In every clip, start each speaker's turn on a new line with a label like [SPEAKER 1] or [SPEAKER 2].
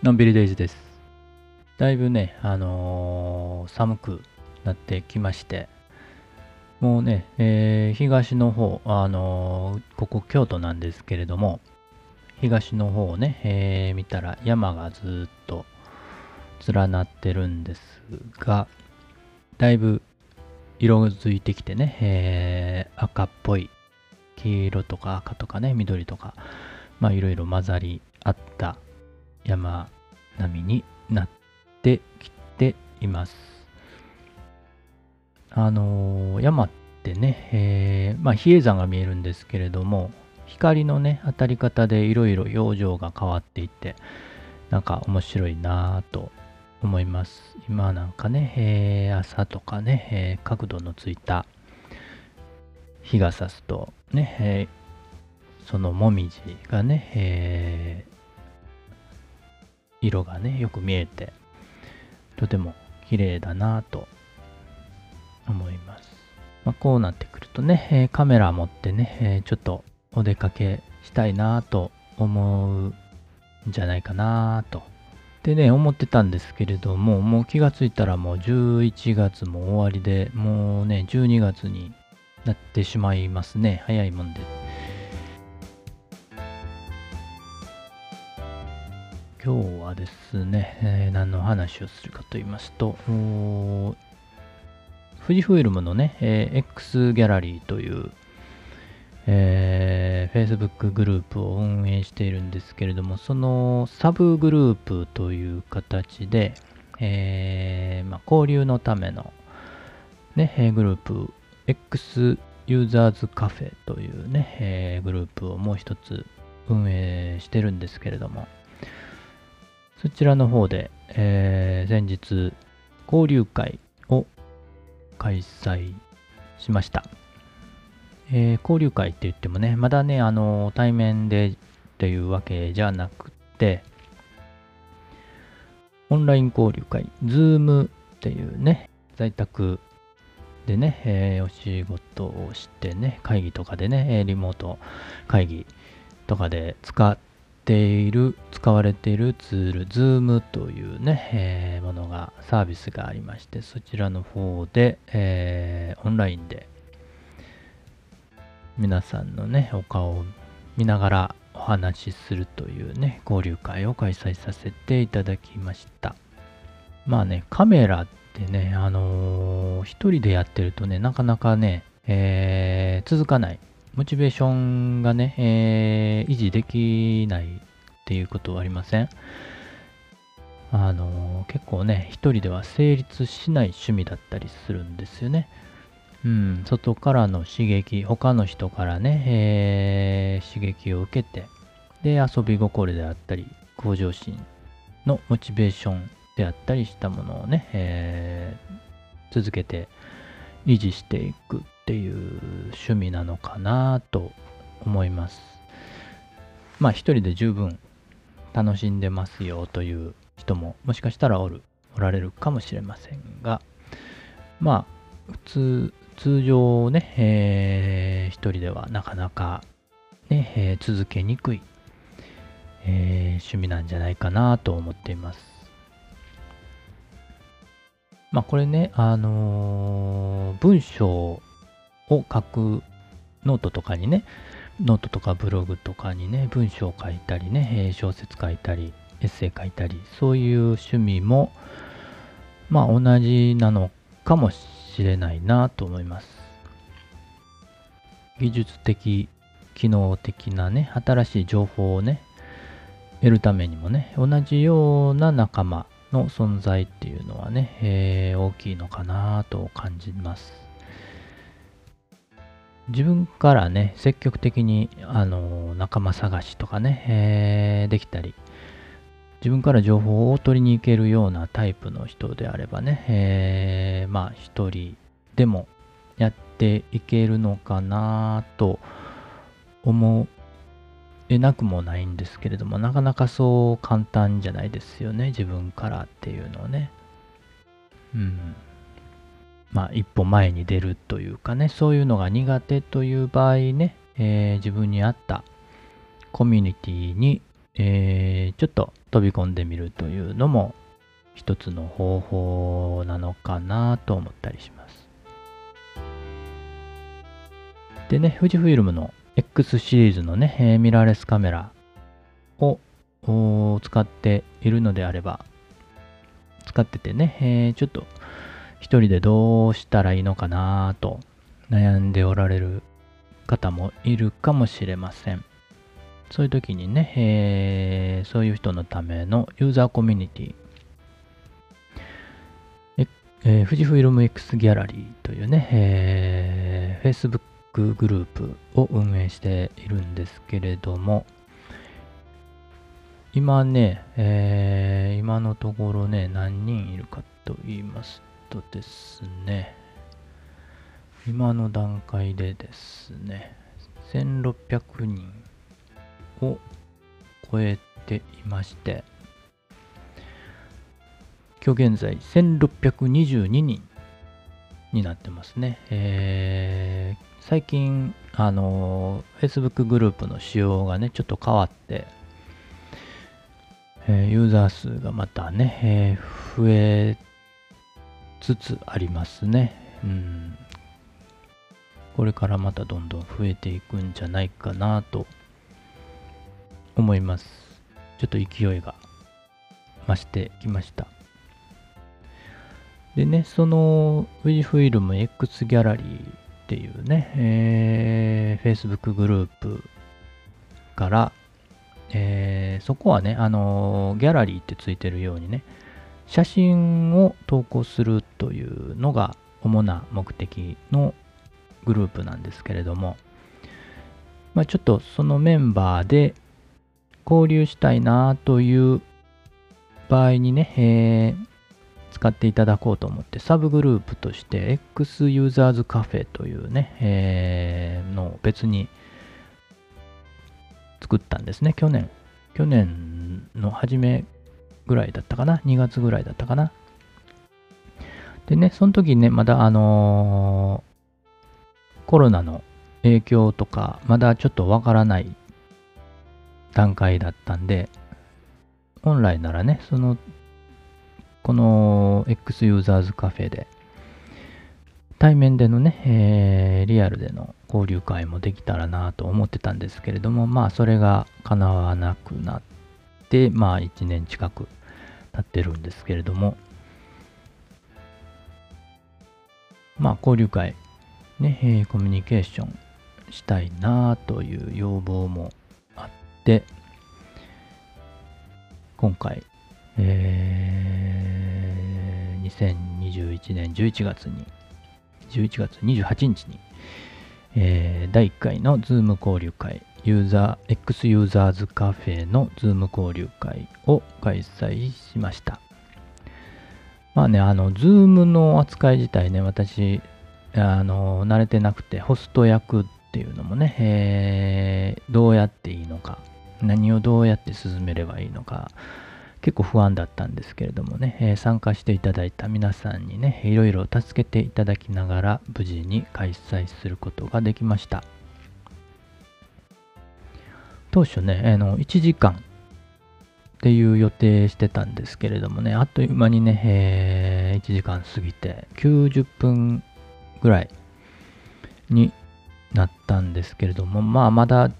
[SPEAKER 1] のんびりデイズです。だいぶね、あのー寒くなってきまして、もうね、えー東の方、あのーここ京都なんですけれども、東の方をね、えー見たら山がずっと連なってるんですが、だいぶ色づいてきてね、えー赤っぽい黄色とか赤とかね、緑とか、まあいろいろ混ざり合った山並みになってきています。あのー山ってね、えーまあ比叡山が見えるんですけれども、光のね、当たり方でいろいろ表情が変わっていて、なんか面白いなぁと思います。今なんかね、えー朝とかね、え角度のついた日が差すとね、えそのもみじがね、え色がね、よく見えて、とても綺麗だなぁと思います。まあ、こうなってくるとね、えカメラ持ってね、えちょっとお出かけしたいなぁと思うんじゃないかなぁと。でね、思ってたんですけれども、もう気がついたらもう11月も終わりで、もうね、12月になってしまいますね。早いもんで。今日はですね、えー何の話をするかと言いますと、富士フイルムのね、えー X ギャラリーという、えー Facebook グループを運営しているんですけれども、そのサブグループという形で、えーまあ、交流のための、ね、グループ X ユーザーズカフェというね、えーグループをもう一つ運営してるんですけれども、そちらの方で、えー先日交流会を開催しました。えー交流会って言ってもね、まだね、あの対面でっていうわけじゃなくて、オンライン交流会、Zoom っていうね、在宅でね、えーお仕事をしてね、会議とかでね、リモート会議とかで使っている、使われているツール、Zoom というね、えーものが、サービスがありまして、そちらの方で、えーオンラインで皆さんのね、お顔を見ながらお話しするというね、交流会を開催させていただきました。まあね、カメラってね、あのー一人でやってるとね、なかなかね、えー続かない。モチベーションがね、えー維持できないっていうことはありませんあの結構ね、一人では成立しない趣味だったりするんですよね。うん、外からの刺激、他の人からね、えー刺激を受けて、で、遊び心であったり、向上心のモチベーションであったりしたものをね、えー続けて維持していくていう趣味なのかなと思います。まあ一人で十分楽しんでますよという人ももしかしたらおる、おられるかもしれませんが、まあ普通、通常ね、えー一人ではなかなかね、えー続けにくい、えー趣味なんじゃないかなと思っています。まあこれね、あのー文章を書くノートとかにね、ノートとかブログとかにね、文章を書いたりね、小説書いたり、エッセイ書いたり、そういう趣味も、まあ同じなのかもしれないなと思います。技術的、機能的なね、新しい情報をね、得るためにもね、同じような仲間の存在っていうのはね、えー大きいのかなと感じます。自分からね、積極的に、あの、仲間探しとかね、えーできたり、自分から情報を取りに行けるようなタイプの人であればね、えーまあ一人でもやっていけるのかなと思えなくもないんですけれども、なかなかそう簡単じゃないですよね、自分からっていうのはね。うん。まあ一歩前に出るというかね、そういうのが苦手という場合ね、えー自分に合ったコミュニティに、えーちょっと飛び込んでみるというのも一つの方法なのかなと思ったりします。でね、富士フィルムの X シリーズのね、えー、ミラーレスカメラを使っているのであれば、使っててね、えー、ちょっと一人でどうしたらいいのかなと悩んでおられる方もいるかもしれません。そういう時にね、えー、そういう人のためのユーザーコミュニティ、えー、富士フイルム X ギャラリーというね、えー、Facebook グループを運営しているんですけれども、今ね、えー、今のところね、何人いるかと言いますとですね、今の段階でですね、1600人を超えていまして、今日現在1622人になってますね。えー、最近、あの、Facebook グループの仕様がね、ちょっと変わって、ユーザー数がまたね、えー、増えつつありますね。うん。これからまたどんどん増えていくんじゃないかなと思います。ちょっと勢いが増してきました。でね、その富士フイルム X ギャラリーっていうね、えー、Facebook グループから、えー、そこはね、あの、ギャラリーってついてるようにね、写真を投稿するというのが主な目的のグループなんですけれども、まあ、ちょっとそのメンバーで交流したいなという場合にね、えー、使っていただこうと思ってサブグループとして X ユーザーズカフェというね、えー、のを別に作ったんですね。去年、去年の初めぐらいだったかな ?2 月ぐらいだったかな？でね、その時ね、まだあのー、コロナの影響とか、まだちょっとわからない段階だったんで、本来ならね、その、この X ユーザーズカフェで、対面でのね、えー、リアルでの交流会もできたらなと思ってたんですけれども、まあそれが叶わなくなって、まあ1年近く経ってるんですけれども、まあ交流会、ね、コミュニケーションしたいなという要望もあって、今回、えー、2021年11月に11月28日に、えー、第1回のズーム交流会、ユーザー、X ユーザーズカフェのズーム交流会を開催しました。まあね、あの、ズームの扱い自体ね、私、あの、慣れてなくて、ホスト役っていうのもね、えー、どうやっていいのか、何をどうやって進めればいいのか、結構不安だったんですけれどもね、えー、参加していただいた皆さんにね、いろいろ助けていただきながら無事に開催することができました。当初ね、あの1時間っていう予定してたんですけれどもね、あっという間にね、えー、1時間過ぎて90分ぐらいになったんですけれども、まあまだ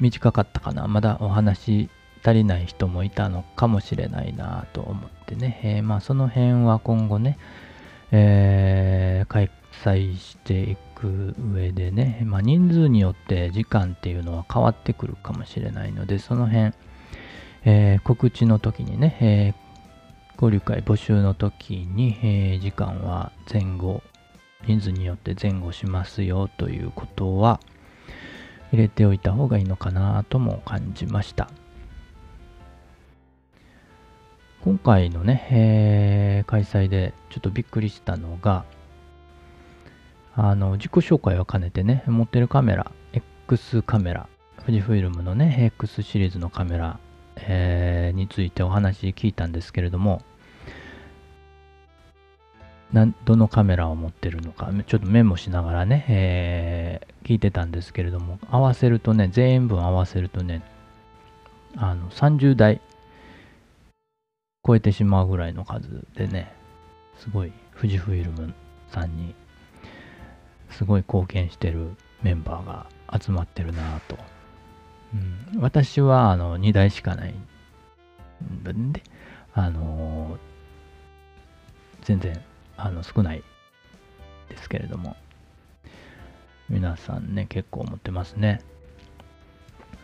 [SPEAKER 1] 短かったかな、まだお話足りない人もいたのかもしれないなと思ってね、えー、まあその辺は今後ね、えー、開催していく上でね、まあ、人数によって時間っていうのは変わってくるかもしれないので、その辺、えー、告知の時にね、えー、交流会募集の時に、えー、時間は前後、人数によって前後しますよということは入れておいた方がいいのかなとも感じました。今回のね、えー、開催でちょっとびっくりしたのが、あの、自己紹介を兼ねてね、持ってるカメラ、X カメラ、富士フイルムのね、X シリーズのカメラ、えー、についてお話聞いたんですけれども、などのカメラを持ってるのか、ちょっとメモしながらね、えー、聞いてたんですけれども、合わせるとね、全部合わせるとね、あの30台超えてしまうぐらいの数でね、すごい富士フイルムさんにすごい貢献してるメンバーが集まってるなと。うん、私はあの2台しかないんで、あのー、全然あの少ないですけれども、皆さんね、結構持ってますね。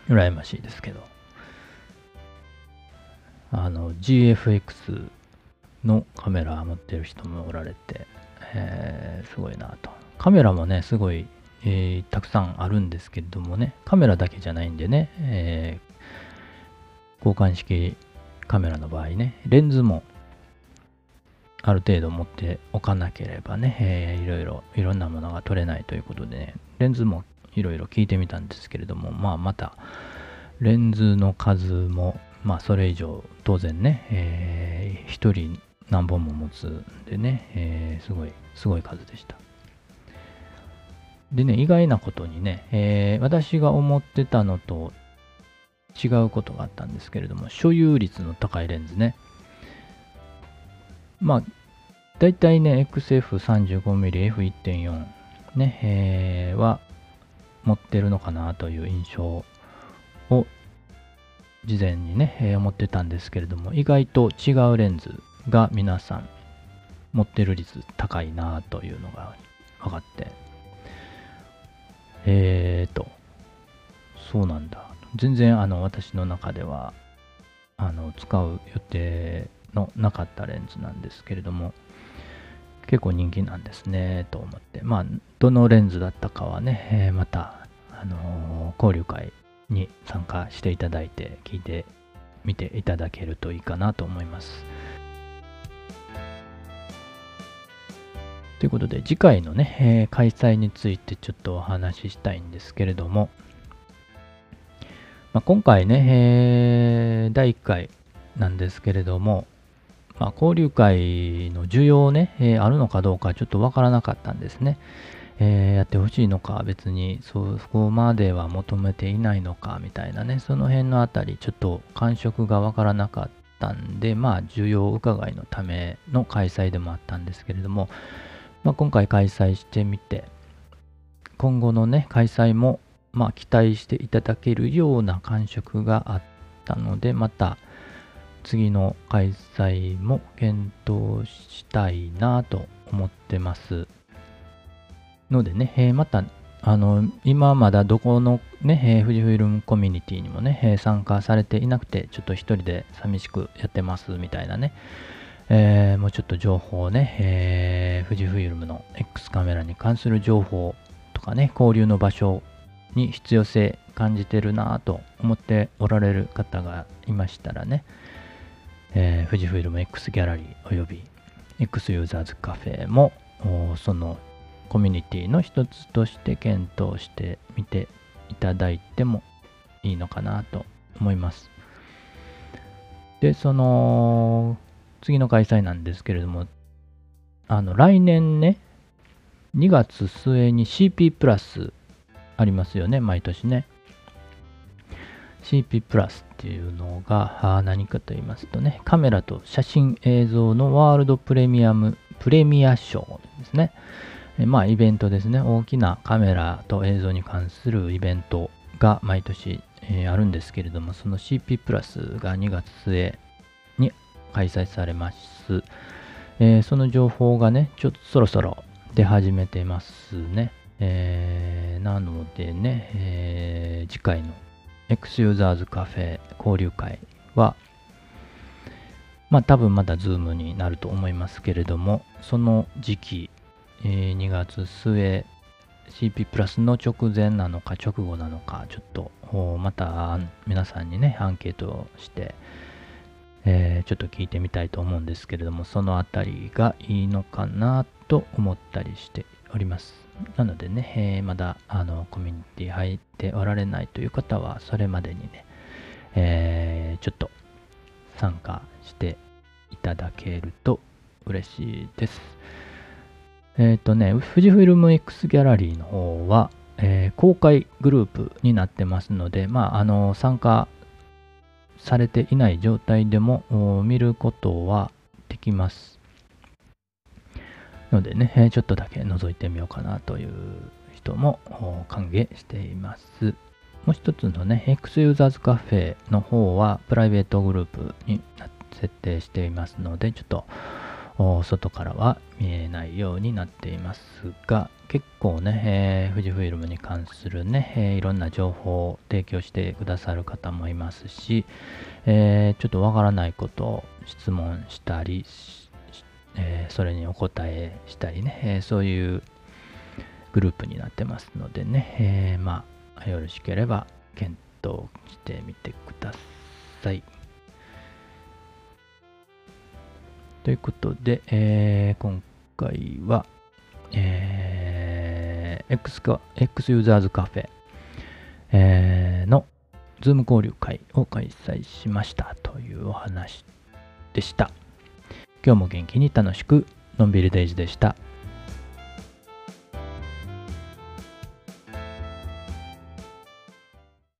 [SPEAKER 1] 羨ましいですけど。あの、GFX のカメラ持ってる人もおられて、えー、すごいなと。カメラもね、すごい、えー、たくさんあるんですけれどもね、カメラだけじゃないんでね、えー、交換式カメラの場合ね、レンズもある程度持っておかなければね、えー、いろいろ、いろんなものが撮れないということでね、レンズもいろいろ聞いてみたんですけれども、まあまた、レンズの数も、まあそれ以上、当然ね、えー、1人何本も持つんでね、えー、すごい、すごい数でした。でね、意外なことにね、えー、私が思ってたのと違うことがあったんですけれども、所有率の高いレンズね。まあ、大体ね、XF35mm F1.4 ね、えー、は持ってるのかなという印象を事前にね、えー、思ってたんですけれども、意外と違うレンズが皆さん持ってる率高いなというのが分かって、えーと、そうなんだ。全然あの私の中ではあの使う予定のなかったレンズなんですけれども結構人気なんですねと思ってまあどのレンズだったかはね、えー、また、あのー、交流会に参加していただいて聞いてみていただけるといいかなと思いますということで次回のね、えー、開催についてちょっとお話ししたいんですけれどもまあ、今回ね、えー、第1回なんですけれども、まあ、交流会の需要ね、えー、あるのかどうかちょっとわからなかったんですね。えー、やってほしいのか、別にそこまでは求めていないのかみたいなね、その辺のあたり、ちょっと感触がわからなかったんで、まあ、需要伺いのための開催でもあったんですけれども、まあ、今回開催してみて、今後のね、開催もまあ、期待していただけるような感触があったので、また次の開催も検討したいなと思ってます。のでね、えー、また、あの、今まだどこのね、えー、富士フイルムコミュニティにもね、えー、参加されていなくて、ちょっと一人で寂しくやってますみたいなね、えー、もうちょっと情報をね、えー、富士フイルムの X カメラに関する情報とかね、交流の場所に必要性感じてるなぁと思っておられる方がいましたらね、えー、富士フイルム X ギャラリーおよび X ユーザーズカフェもそのコミュニティの一つとして検討してみていただいてもいいのかなと思います。で、その次の開催なんですけれども、あの来年ね、2月末に CP プラスありますよね、毎年ね。CP プラスっていうのが何かと言いますとね、カメラと写真映像のワールドプレミアム、プレミア賞ですね。まあイベントですね。大きなカメラと映像に関するイベントが毎年、えー、あるんですけれども、その CP プラスが2月末に開催されます。えー、その情報がね、ちょっとそろそろ出始めてますね。えー、なのでね、えー、次回の X ユーザーズカフェ交流会は、まあ多分まだズームになると思いますけれども、その時期、えー、2月末 CP プラスの直前なのか直後なのか、ちょっとまた皆さんにね、アンケートをして、えー、ちょっと聞いてみたいと思うんですけれども、そのあたりがいいのかなと思ったりしております。なのでね、えー、まだあのコミュニティ入っておられないという方は、それまでにね、えー、ちょっと参加していただけると嬉しいです。えっ、ー、とね、富士フィルム X ギャラリーの方は、え、公開グループになってますので、まあ、あの、参加されていない状態でも見ることはできます。のでね、ちょっとだけ覗いてみようかなという人も歓迎しています。もう一つのね、X ユーザーズカフェの方はプライベートグループに設定していますので、ちょっと外からは見えないようになっていますが、結構ね、えー、富士フイルムに関するね、えー、いろんな情報を提供してくださる方もいますし、えー、ちょっとわからないことを質問したり、えそれにお答えしたりね、えそういうグループになってますのでね、えまあ、よろしければ検討してみてください。ということで、えー、今回は、えー、X, か X ユーザーズカフェ、えー、のズーム交流会を開催しましたというお話でした。今日も元気に楽しくのんびりデイジでした。